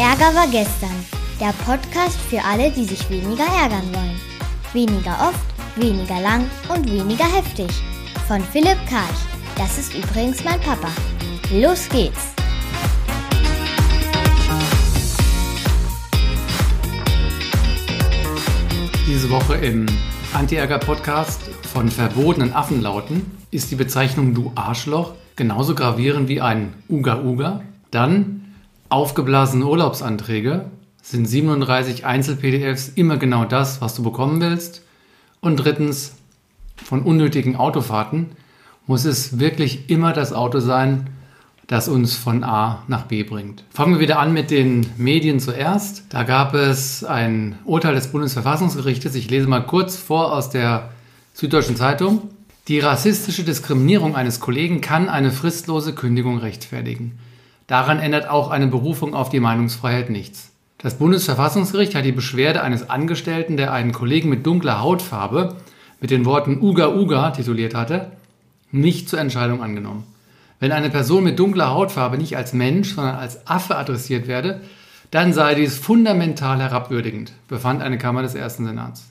Ärger war gestern. Der Podcast für alle, die sich weniger ärgern wollen. Weniger oft, weniger lang und weniger heftig. Von Philipp Karch. Das ist übrigens mein Papa. Los geht's! Diese Woche im Anti-Ärger-Podcast von verbotenen Affenlauten ist die Bezeichnung Du Arschloch genauso gravierend wie ein Uga Uga. Dann aufgeblasene Urlaubsanträge sind 37 Einzel-PDFs immer genau das, was du bekommen willst. Und drittens, von unnötigen Autofahrten muss es wirklich immer das Auto sein, das uns von A nach B bringt. Fangen wir wieder an mit den Medien zuerst. Da gab es ein Urteil des Bundesverfassungsgerichtes. Ich lese mal kurz vor aus der Süddeutschen Zeitung. Die rassistische Diskriminierung eines Kollegen kann eine fristlose Kündigung rechtfertigen. Daran ändert auch eine Berufung auf die Meinungsfreiheit nichts. Das Bundesverfassungsgericht hat die Beschwerde eines Angestellten, der einen Kollegen mit dunkler Hautfarbe mit den Worten Uga Uga tituliert hatte, nicht zur Entscheidung angenommen. Wenn eine Person mit dunkler Hautfarbe nicht als Mensch, sondern als Affe adressiert werde, dann sei dies fundamental herabwürdigend, befand eine Kammer des ersten Senats.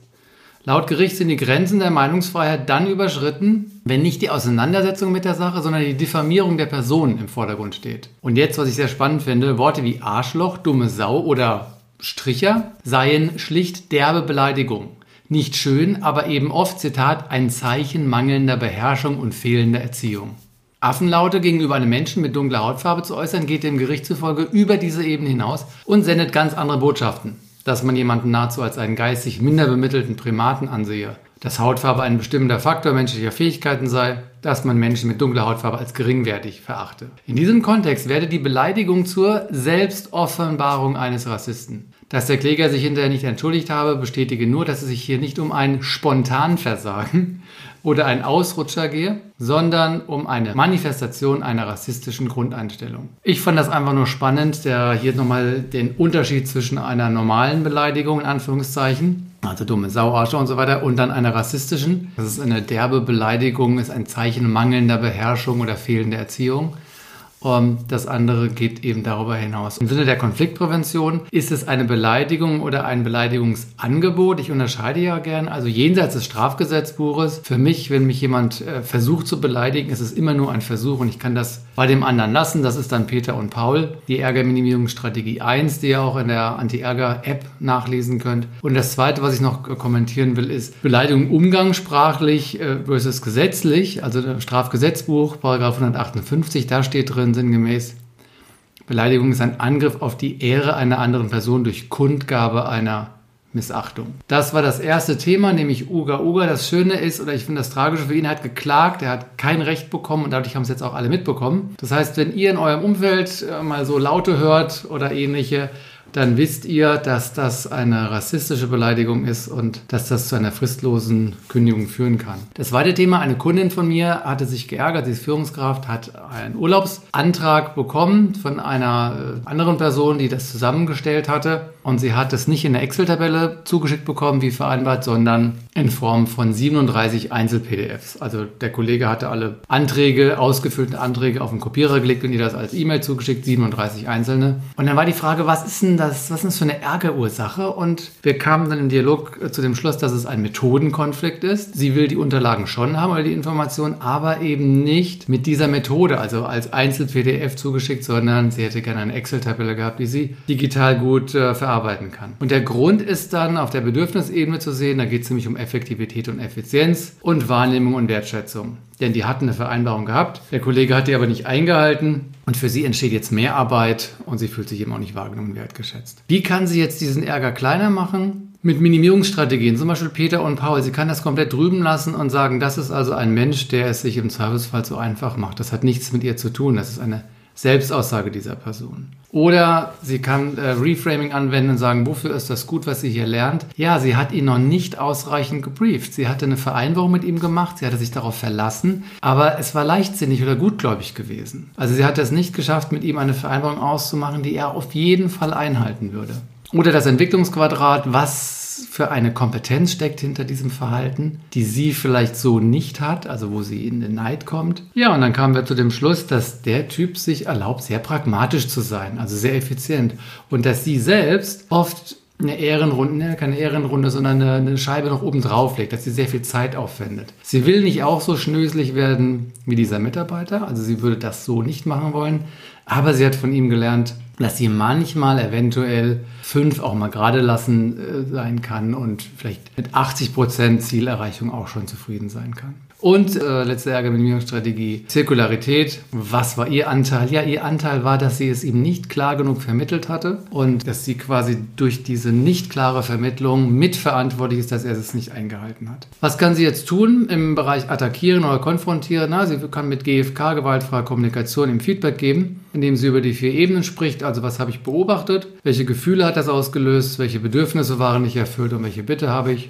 Laut Gericht sind die Grenzen der Meinungsfreiheit dann überschritten, wenn nicht die Auseinandersetzung mit der Sache, sondern die Diffamierung der Person im Vordergrund steht. Und jetzt, was ich sehr spannend finde, Worte wie Arschloch, dumme Sau oder Stricher seien schlicht derbe Beleidigungen. Nicht schön, aber eben oft, Zitat, ein Zeichen mangelnder Beherrschung und fehlender Erziehung. Affenlaute gegenüber einem Menschen mit dunkler Hautfarbe zu äußern, geht dem Gericht zufolge über diese Ebene hinaus und sendet ganz andere Botschaften. Dass man jemanden nahezu als einen geistig minder bemittelten Primaten ansehe, dass Hautfarbe ein bestimmender Faktor menschlicher Fähigkeiten sei, dass man Menschen mit dunkler Hautfarbe als geringwertig verachte. In diesem Kontext werde die Beleidigung zur Selbstoffenbarung eines Rassisten. Dass der Kläger sich hinterher nicht entschuldigt habe, bestätige nur, dass es sich hier nicht um ein Spontanversagen, oder ein Ausrutscher gehe, sondern um eine Manifestation einer rassistischen Grundeinstellung. Ich fand das einfach nur spannend, der hier nochmal den Unterschied zwischen einer normalen Beleidigung in Anführungszeichen, also dumme Sau, Arsche und so weiter, und dann einer rassistischen. Das ist eine derbe Beleidigung, ist ein Zeichen mangelnder Beherrschung oder fehlender Erziehung. Und das andere geht eben darüber hinaus. Im Sinne der Konfliktprävention ist es eine Beleidigung oder ein Beleidigungsangebot. Ich unterscheide ja gern. Also jenseits des Strafgesetzbuches. Für mich, wenn mich jemand äh, versucht zu beleidigen, ist es immer nur ein Versuch und ich kann das bei dem anderen lassen. Das ist dann Peter und Paul. Die Ärgerminimierungsstrategie 1, die ihr auch in der Anti-Ärger-App nachlesen könnt. Und das zweite, was ich noch kommentieren will, ist Beleidigung umgangssprachlich äh, versus gesetzlich. Also Strafgesetzbuch, Paragraph 158, da steht drin, drin sinngemäß, Beleidigung ist ein Angriff auf die Ehre einer anderen Person durch Kundgabe einer Missachtung. Das war das erste Thema, nämlich Uga Uga. Das Schöne ist, oder ich finde das Tragische für ihn, er hat geklagt, er hat kein Recht bekommen und dadurch haben es jetzt auch alle mitbekommen. Das heißt, wenn ihr in eurem Umfeld äh, mal so Laute hört oder ähnliche, dann wisst ihr, dass das eine rassistische Beleidigung ist und dass das zu einer fristlosen Kündigung führen kann. Das zweite Thema, eine Kundin von mir hatte sich geärgert, sie ist Führungskraft, hat einen Urlaubsantrag bekommen von einer äh, anderen Person, die das zusammengestellt hatte und sie hat es nicht in der Excel-Tabelle zugeschickt bekommen, wie vereinbart, sondern in Form von 37 Einzel-PDFs. Also der Kollege hatte alle Anträge, ausgefüllte Anträge auf den Kopierer gelegt und ihr das als E-Mail zugeschickt, 37 einzelne. Und dann war die Frage, was ist denn das, was ist das für eine Ärgerursache? Und wir kamen dann im Dialog zu dem Schluss, dass es ein Methodenkonflikt ist. Sie will die Unterlagen schon haben oder die Informationen, aber eben nicht mit dieser Methode, also als Einzel-PDF zugeschickt, sondern sie hätte gerne eine Excel-Tabelle gehabt, die sie digital gut äh, verarbeiten kann. Und der Grund ist dann auf der Bedürfnisebene zu sehen, da geht es nämlich um Effektivität und Effizienz und Wahrnehmung und Wertschätzung. Denn die hatten eine Vereinbarung gehabt, der Kollege hat die aber nicht eingehalten und für sie entsteht jetzt mehr Arbeit und sie fühlt sich eben auch nicht wahrgenommen wertgeschätzt. Wie kann sie jetzt diesen Ärger kleiner machen? Mit Minimierungsstrategien, zum Beispiel Peter und Paul. Sie kann das komplett drüben lassen und sagen, das ist also ein Mensch, der es sich im Zweifelsfall so einfach macht. Das hat nichts mit ihr zu tun. Das ist eine Selbstaussage dieser Person. Oder sie kann äh, Reframing anwenden und sagen, wofür ist das gut, was sie hier lernt? Ja, sie hat ihn noch nicht ausreichend gebrieft. Sie hatte eine Vereinbarung mit ihm gemacht, sie hatte sich darauf verlassen, aber es war leichtsinnig oder gutgläubig gewesen. Also sie hat es nicht geschafft, mit ihm eine Vereinbarung auszumachen, die er auf jeden Fall einhalten würde. Oder das Entwicklungsquadrat, was für eine Kompetenz steckt hinter diesem Verhalten, die sie vielleicht so nicht hat, also wo sie in den Neid kommt. Ja, und dann kamen wir zu dem Schluss, dass der Typ sich erlaubt, sehr pragmatisch zu sein, also sehr effizient. Und dass sie selbst oft eine Ehrenrunde, ne, keine Ehrenrunde, sondern eine, eine, Scheibe noch oben drauf legt, dass sie sehr viel Zeit aufwendet. Sie will nicht auch so schnöselig werden wie dieser Mitarbeiter, also sie würde das so nicht machen wollen, aber sie hat von ihm gelernt, dass sie manchmal eventuell fünf auch mal gerade lassen äh, sein kann und vielleicht mit 80 Prozent Zielerreichung auch schon zufrieden sein kann. Und äh, letzte Ärgerminimierungsstrategie, Zirkularität. Was war ihr Anteil? Ja, ihr Anteil war, dass sie es ihm nicht klar genug vermittelt hatte und dass sie quasi durch diese nicht klare Vermittlung mitverantwortlich ist, dass er es nicht eingehalten hat. Was kann sie jetzt tun im Bereich attackieren oder konfrontieren? Na, sie kann mit GFK, gewaltfreier Kommunikation, ihm Feedback geben, indem sie über die vier Ebenen spricht. Also was habe ich beobachtet? Welche Gefühle hat das ausgelöst? Welche Bedürfnisse waren nicht erfüllt und welche Bitte habe ich?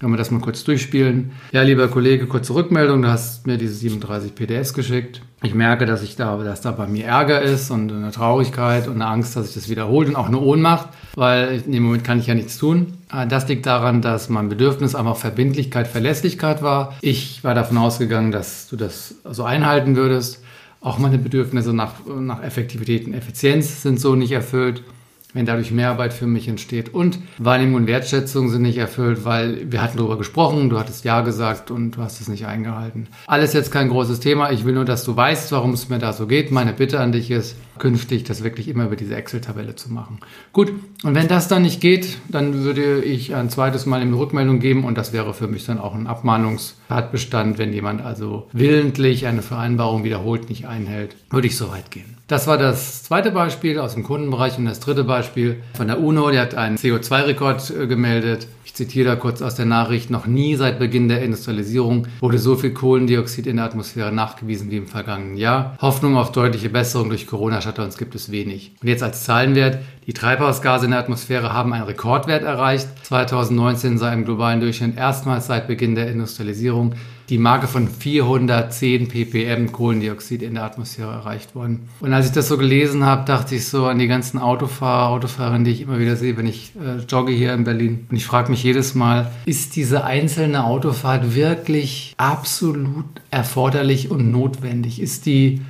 Können wir das mal kurz durchspielen? Ja, lieber Kollege, kurze Rückmeldung. Du hast mir diese 37 PDS geschickt. Ich merke, dass ich da, dass da bei mir Ärger ist und eine Traurigkeit und eine Angst, dass sich das wiederholt und auch eine Ohnmacht, weil in dem Moment kann ich ja nichts tun. Ah, das liegt daran, dass mein Bedürfnis einfach Verbindlichkeit, Verlässlichkeit war. Ich war davon ausgegangen, dass du das so einhalten würdest. Auch meine Bedürfnisse nach, nach Effektivität und Effizienz sind so nicht erfüllt wenn dadurch Mehrarbeit für mich entsteht. Und Wahrnehmung und Wertschätzung sind nicht erfüllt, weil wir hatten darüber gesprochen, du hattest Ja gesagt und du hast es nicht eingehalten. Alles jetzt kein großes Thema. Ich will nur, dass du weißt, warum es mir da so geht. Meine Bitte an dich ist, künftig das wirklich immer über diese Excel-Tabelle zu machen. Gut, und wenn das dann nicht geht, dann würde ich ein zweites Mal eine Rückmeldung geben und das wäre für mich dann auch ein Abmahnungstatbestand, wenn jemand also willentlich eine Vereinbarung wiederholt nicht einhält, würde ich so weit gehen. Das war das zweite Beispiel aus dem Kundenbereich und das dritte Beispiel von der UNO, die hat einen CO2-Rekord äh, gemeldet. Ich zitiere da kurz aus der Nachricht, noch nie seit Beginn der Industrialisierung wurde so viel Kohlendioxid in der Atmosphäre nachgewiesen wie im vergangenen Jahr. Hoffnung auf deutliche Besserung durch Corona-Shutdowns gibt es wenig. Und jetzt als Zahlenwert, die Treibhausgase in der Atmosphäre haben einen Rekordwert erreicht. 2019 sei im globalen Durchschnitt erstmals seit Beginn der Industrialisierung die Marke von 410 ppm Kohlendioxid in der Atmosphäre erreicht worden. Und als ich das so gelesen habe, dachte ich so an die ganzen Autofahrer, Autofahrerinnen, die ich immer wieder sehe, wenn ich äh, jogge hier in Berlin. Und ich frage mich jedes Mal, ist diese einzelne Autofahrt wirklich absolut erforderlich und notwendig? Ist die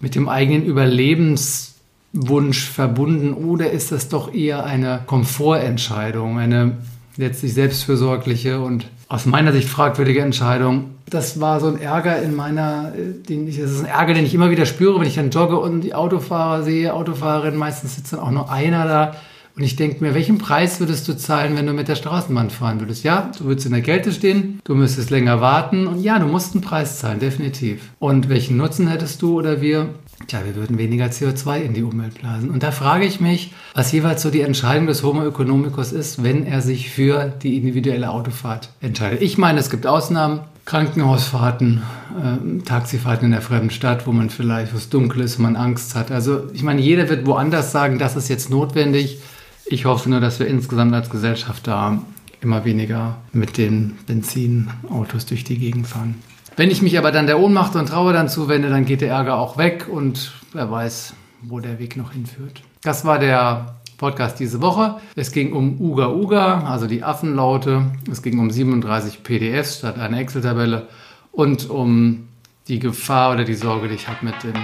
mit dem eigenen Überlebenswunsch verbunden oder ist das doch eher eine Komfortentscheidung, eine letztlich selbstfürsorgliche und aus meiner Sicht fragwürdige Entscheidung. Das war so ein Ärger in meiner, den ich, das ist ein Ärger, den ich immer wieder spüre, wenn ich dann jogge und die Autofahrer sehe, Autofahrerinnen, meistens sitzt dann auch nur einer da. Und ich denke mir, welchen Preis würdest du zahlen, wenn du mit der Straßenbahn fahren würdest? Ja, du würdest in der Kälte stehen, du müsstest länger warten und ja, du musst einen Preis zahlen, definitiv. Und welchen Nutzen hättest du oder wir? Tja, wir würden weniger CO2 in die Umwelt blasen. Und da frage ich mich, was jeweils so die Entscheidung des Homo economicus ist, wenn er sich für die individuelle Autofahrt entscheidet. Ich meine, es gibt Ausnahmen, Krankenhausfahrten, äh, Taxifahrten in der fremden Stadt, wo man vielleicht was dunkel ist, man Angst hat. Also ich meine, jeder wird woanders sagen, das ist jetzt notwendig. Ich hoffe nur, dass wir insgesamt als Gesellschaft da immer weniger mit den Benzinautos durch die Gegend fahren. Wenn ich mich aber dann der Ohnmacht und Trauer dann zuwende, dann geht der Ärger auch weg und wer weiß, wo der Weg noch hinführt. Das war der Podcast diese Woche. Es ging um Uga Uga, also die Affenlaute. Es ging um 37 PDFs statt einer Excel-Tabelle und um die Gefahr oder die Sorge, die ich habe mit dem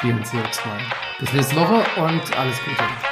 vielen CO2. Bis nächste Woche und alles Gute.